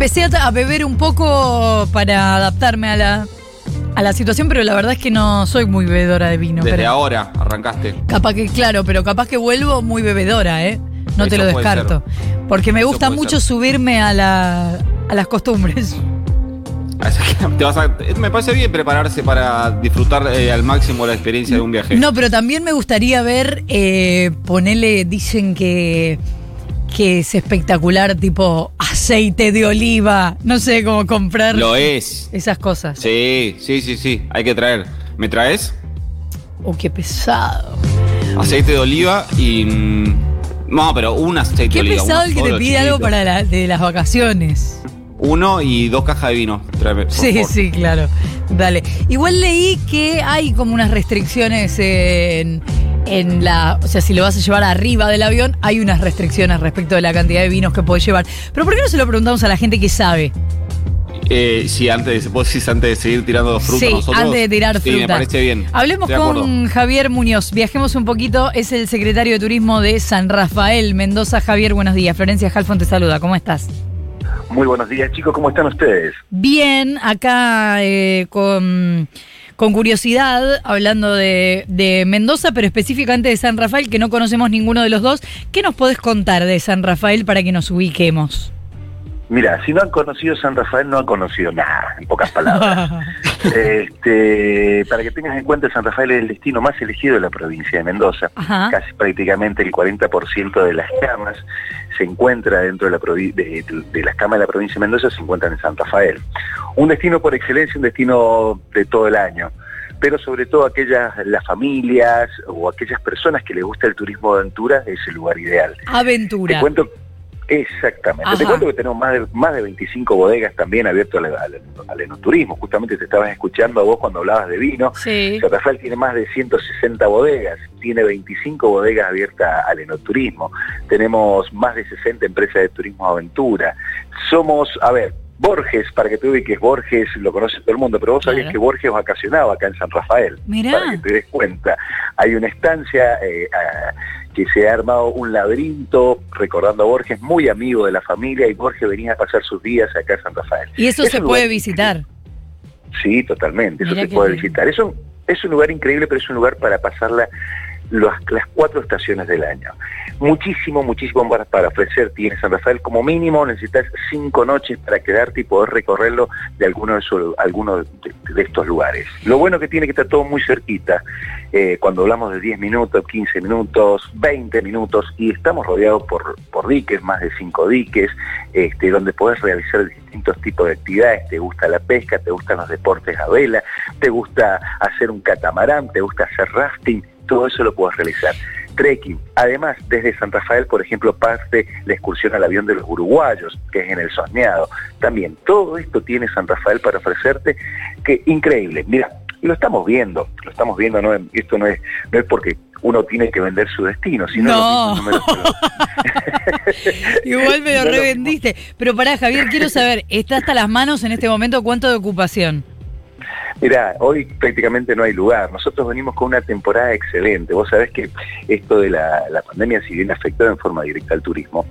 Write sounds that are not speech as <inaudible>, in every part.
empecé a, a beber un poco para adaptarme a la, a la situación, pero la verdad es que no soy muy bebedora de vino. Desde pero ahora arrancaste. Capaz que, claro, pero capaz que vuelvo muy bebedora, ¿eh? No te lo descarto. Porque me Eso gusta mucho ser. subirme a, la, a las costumbres. <laughs> Te vas a- me parece bien prepararse para disfrutar eh, al máximo la experiencia de un viaje. No, pero también me gustaría ver, eh, ponele, dicen que, que es espectacular, tipo aceite de oliva. No sé cómo comprar Lo es. esas cosas. Sí, sí, sí, sí. Hay que traer. ¿Me traes? Oh, qué pesado. Aceite de oliva y. mm, No, pero un aceite Qué de oliva. pesado uno el que te pide algo para la- de las vacaciones. Uno y dos cajas de vino. Tráeme, por Sí, favor. sí, claro. Dale. Igual leí que hay como unas restricciones en, en la. O sea, si lo vas a llevar arriba del avión, hay unas restricciones respecto de la cantidad de vinos que podés llevar. Pero ¿por qué no se lo preguntamos a la gente que sabe? Eh, sí, antes, vos decís antes de seguir tirando fruta sí, nosotros. antes de tirar Sí, fruta. me parece bien. Hablemos Estoy de con. Javier Muñoz. Viajemos un poquito. Es el secretario de Turismo de San Rafael, Mendoza. Javier, buenos días. Florencia Halfon te saluda. ¿Cómo estás? Muy buenos días, chicos. ¿Cómo están ustedes? Bien, acá eh, con, con curiosidad, hablando de, de Mendoza, pero específicamente de San Rafael, que no conocemos ninguno de los dos. ¿Qué nos podés contar de San Rafael para que nos ubiquemos? Mira, si no han conocido San Rafael, no han conocido nada, en pocas palabras. <laughs> este, para que tengas en cuenta, San Rafael es el destino más elegido de la provincia de Mendoza. Ajá. Casi prácticamente el 40% de las camas se encuentra dentro de, la de las camas de la provincia de Mendoza, se encuentran en San Rafael. Un destino por excelencia, un destino de todo el año. Pero sobre todo aquellas, las familias o aquellas personas que les gusta el turismo de aventura, es el lugar ideal. Te Aventura. cuento, exactamente. Te cuento que tenemos más de, más de 25 bodegas también abiertas al, al- al enoturismo. Justamente te estabas escuchando a vos cuando hablabas de vino. Sí. Rafael tiene más de 160 bodegas, tiene 25 bodegas abiertas al enoturismo. Tenemos más de 60 empresas de turismo aventura. Somos, a ver, Borges, para que te ubiques, Borges lo conoce todo el mundo, pero vos sabías Claro. que Borges vacacionaba acá en San Rafael. Mirá. Para que te des cuenta. Hay una estancia eh, que se ha armado un laberinto recordando a Borges, muy amigo de la familia, y Borges venía a pasar sus días acá en San Rafael. Y eso Es se puede visitar. Sí, totalmente, eso se puede visitar. Es un, es un lugar increíble, pero es un lugar para pasarla las, cuatro estaciones del año. Muchísimo, muchísimo para, para ofrecer tiene San Rafael. Como mínimo necesitas cinco noches para quedarte y poder recorrerlo de alguno de, su- alguno de, estos lugares. Lo bueno que tiene que estar todo muy cerquita. eh, cuando hablamos de 10 minutos, 15 minutos, 20 minutos, y estamos rodeados por, por diques, más de cinco diques, este, donde podés realizar distintos tipos de actividades. Te gusta la pesca, te gustan los deportes a vela, te gusta hacer un catamarán, te gusta hacer rafting, todo eso lo puedes realizar. Trekking. Además, desde San Rafael, por ejemplo, parte la excursión al avión de los uruguayos, que es en el Soñado. También, todo esto tiene San Rafael para ofrecerte, que increíble. Mira, lo estamos viendo, lo estamos viendo, no, esto no es, no es porque uno tiene que vender su destino, sino No. los números <laughs> Igual me lo no. revendiste. Pero pará, Javier, quiero saber, ¿está hasta las manos en este momento cuánto de ocupación? Mira, hoy prácticamente no hay lugar. Nosotros venimos con una temporada excelente. Vos sabés que esto de la, la pandemia, si bien afectó en forma directa al turismo,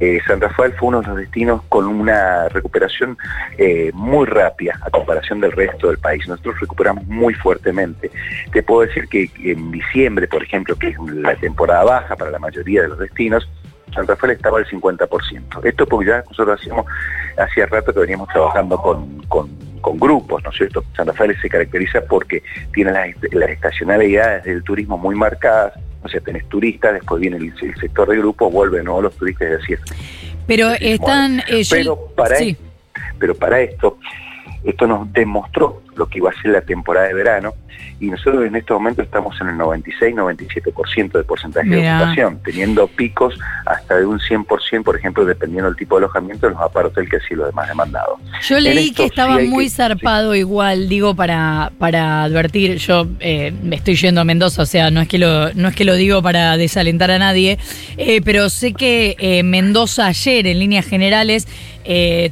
eh, San Rafael fue uno de los destinos con una recuperación eh, muy rápida a comparación del resto del país. Nosotros recuperamos muy fuertemente. Te puedo decir que en diciembre, por ejemplo, que es la temporada baja para la mayoría de los destinos, San Rafael estaba al 50%. Esto porque ya nosotros hacíamos, hacía rato que veníamos trabajando con, con- con grupos, ¿no es cierto? San Rafael se caracteriza porque tiene las, las estacionalidades del turismo muy marcadas, o sea, tenés turistas, después viene el, el sector de grupos, vuelven ¿no? los turistas y así es. Pero están... eh, Pero para, sí. pero para esto, esto nos demostró lo que iba a ser la temporada de verano y nosotros en este momento estamos en el 96-97% de porcentaje Mirá. de ocupación, teniendo picos hasta de un 100%, por ejemplo, dependiendo del tipo de alojamiento, en los apartes que así lo demás demandado. Yo leí esto que estaba muy que- zarpado igual, digo, para, para advertir, yo eh, me estoy yendo a Mendoza, o sea, no es que lo, no es que lo digo para desalentar a nadie, eh, pero sé que eh, Mendoza ayer, en líneas generales,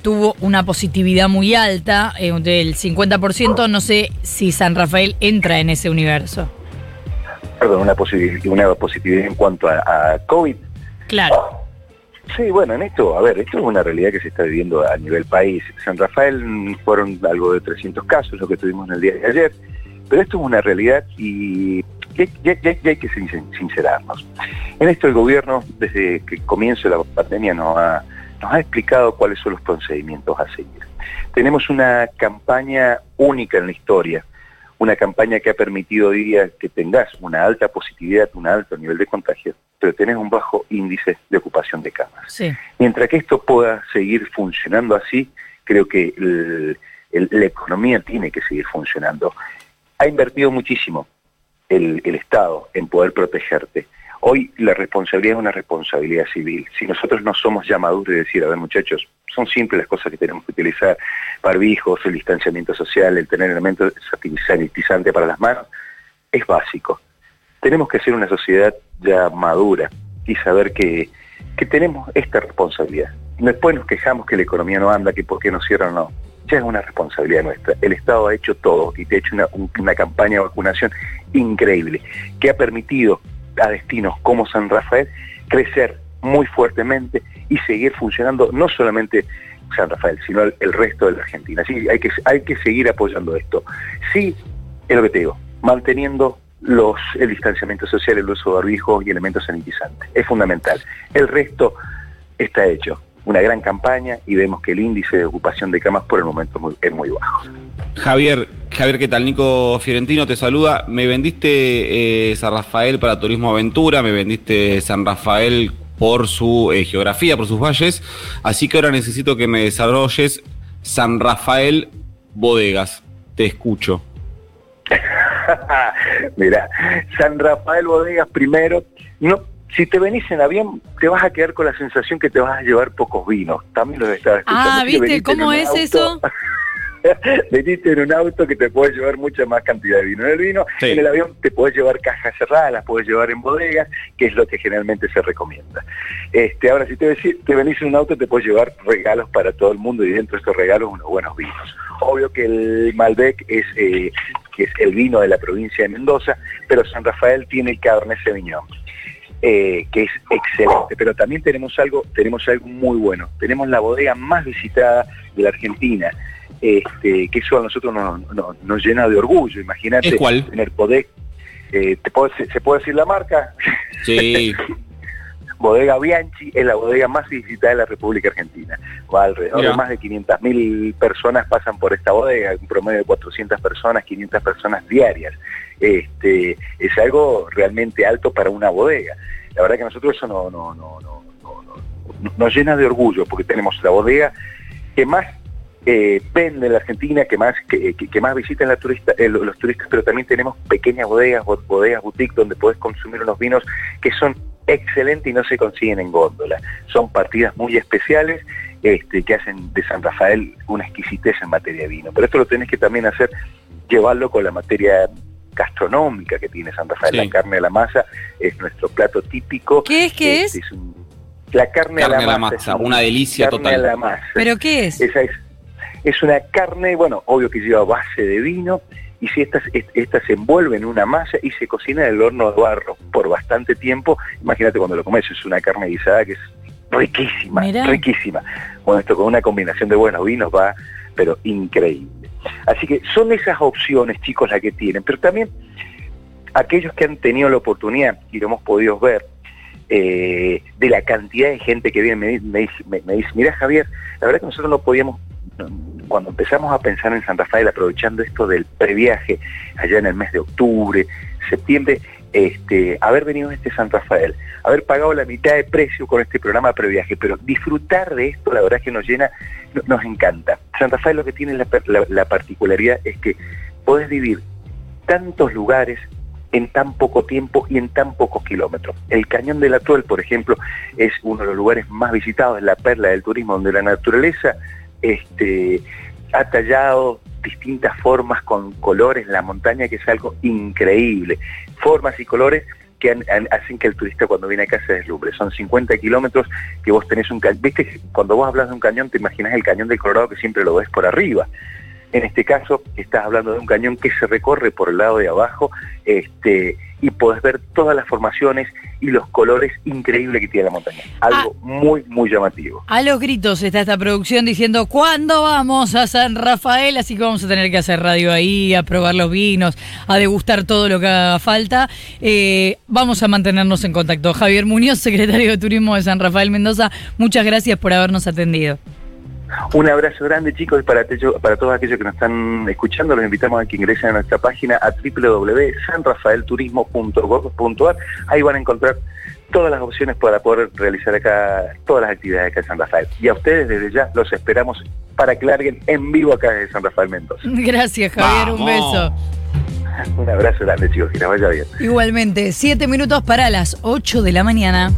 tuvo una positividad muy alta, del 50%, no sé si San Rafael entra en ese universo. Perdón, una, posibil- una positividad en cuanto a, a COVID. Claro. Sí, bueno, en esto, a ver, esto es una realidad que se está viviendo a nivel país. San Rafael fueron algo de 300 casos, lo que tuvimos en el día de ayer, pero esto es una realidad y ya, hay que sincerarnos. En esto el gobierno, desde que comienza la pandemia, nos ha, nos ha explicado cuáles son los procedimientos a seguir. Tenemos una campaña única en la historia, una campaña que ha permitido hoy día que tengas una alta positividad, un alto nivel de contagio, pero tenés un bajo índice de ocupación de camas. Mientras que esto pueda seguir funcionando así, creo que la economía tiene que seguir funcionando. Ha invertido muchísimo el, Estado en poder protegerte. Hoy la responsabilidad es una responsabilidad civil. Si nosotros no somos llamaduros de decir, a ver muchachos, son simples las cosas que tenemos que utilizar, barbijos, el distanciamiento social, el tener elementos sanitizantes para las manos, es básico. Tenemos que ser una sociedad ya madura y saber que, que tenemos esta responsabilidad. Después nos quejamos que la economía no anda, que por qué no cierran, no ya es una responsabilidad nuestra. El Estado ha hecho todo y te ha hecho una, campaña de vacunación increíble que ha permitido a destinos como San Rafael crecer muy fuertemente y seguir funcionando no solamente San Rafael, sino el, resto de la Argentina. Sí, hay que, hay que seguir apoyando esto. Sí, es lo que te digo, manteniendo los, el distanciamiento social, el uso de barbijos y elementos sanitizantes. Es fundamental. El resto está hecho una gran campaña y vemos que el índice de ocupación de camas por el momento es muy, bajo. Javier, Javier, ¿qué tal? Nico Fiorentino te saluda. Me vendiste eh, San Rafael para Turismo Aventura, me vendiste San Rafael por su eh, geografía, por sus valles, así que ahora necesito que me desarrolles San Rafael Bodegas. Te escucho. <laughs> Mira, San Rafael Bodegas primero, no, si te venís en avión, te vas a quedar con la sensación que te vas a llevar pocos vinos. También lo estaba escuchando. Ah, ¿viste cómo es eso? <laughs> <laughs> veniste en un auto que te puede llevar mucha más cantidad de vino. En el vino, en el avión te puedes llevar cajas cerradas, las puedes llevar en bodegas, que es lo que generalmente se recomienda. Este, ahora, si te, te venís en un auto, te puedes llevar regalos para todo el mundo y dentro de estos regalos unos buenos vinos. Obvio que el Malbec es, eh, que es el vino de la provincia de Mendoza, pero San Rafael tiene el Cabernet Sauvignon. Eh, que es excelente. Pero también tenemos algo, tenemos algo muy bueno. Tenemos la bodega más visitada de la Argentina. Este, que eso a nosotros nos, llena de orgullo. Imagínate tener poder. Eh, ¿Se puede decir la marca? Sí. <laughs> bodega Bianchi es la bodega más visitada de la República Argentina. alrededor de más de 500.000 personas pasan por esta bodega, un promedio de 400 personas, 500 personas diarias este, es algo realmente alto para una bodega. La verdad que nosotros eso no, no, no, no, nos llena de orgullo porque tenemos la bodega que más eh, vende en la Argentina, que más que, más visitan la turista, eh, los turistas, pero también tenemos pequeñas bodegas, bodegas boutique donde puedes consumir unos vinos que son excelentes y no se consiguen en góndola. Son partidas muy especiales este, que hacen de San Rafael una exquisitez en materia de vino. Pero esto lo tenés que también hacer, llevarlo con la materia gastronómica que tiene San Rafael. La carne a la masa es nuestro plato típico. ¿Qué es? ¿Qué es? la carne, a la, masa, una delicia total. la masa. ¿Pero qué es? Esa es, es una carne, bueno, obvio que lleva base de vino, y si esta, esta se envuelve en una masa y se cocina en el horno de barro por bastante tiempo, imagínate cuando lo comes, es una carne guisada que es riquísima, riquísima. Bueno, esto con una combinación de buenos vinos va, pero increíble. Así que son esas opciones, chicos, las que tienen, pero también aquellos que han tenido la oportunidad, y lo hemos podido ver, eh, de la cantidad de gente que viene, me, dice, mira Javier, la verdad que nosotros no podíamos, cuando empezamos a pensar en San Rafael, aprovechando esto del previaje, allá en el mes de octubre, septiembre, este, haber venido a este San Rafael, haber pagado la mitad de precio con este programa previaje, pero disfrutar de esto, la verdad es que nos llena, nos encanta. San Rafael lo que tiene la, particularidad es que podés vivir tantos lugares en tan poco tiempo y en tan pocos kilómetros. El Cañón del Atuel, por ejemplo, es uno de los lugares más visitados, es la perla del turismo, donde la naturaleza este, ha tallado distintas formas con colores en la montaña, que es algo increíble. Formas y colores que hacen que el turista cuando viene acá se deslumbre. Son 50 kilómetros que vos tenés un cañón. Viste, cuando vos hablas de un cañón, te imaginas el cañón del Colorado que siempre lo ves por arriba. En este caso, estás hablando de un cañón que se recorre por el lado de abajo, este, y podés ver todas las formaciones y los colores increíbles que tiene la montaña. Algo Ah. muy, muy llamativo. A los gritos está esta producción diciendo ¿cuándo vamos a San Rafael? Así que vamos a tener que hacer radio ahí, a probar los vinos, a degustar todo lo que haga falta. Eh, vamos a mantenernos en contacto. Javier Muñoz, <laughs> secretario de Turismo de San Rafael Mendoza, muchas gracias por habernos atendido. Un abrazo grande chicos y para, todos aquellos que nos están escuchando, los invitamos a que ingresen a nuestra página a www.sanrafaelturismo.gov.ar. Ahí van a encontrar todas las opciones para poder realizar acá todas las actividades acá en San Rafael. Y a ustedes desde ya los esperamos para que larguen en vivo acá desde San Rafael Mendoza. <laughs> Gracias Javier, un beso. Un abrazo grande chicos, que les vaya bien. Igualmente, siete minutos para las 8 de la mañana.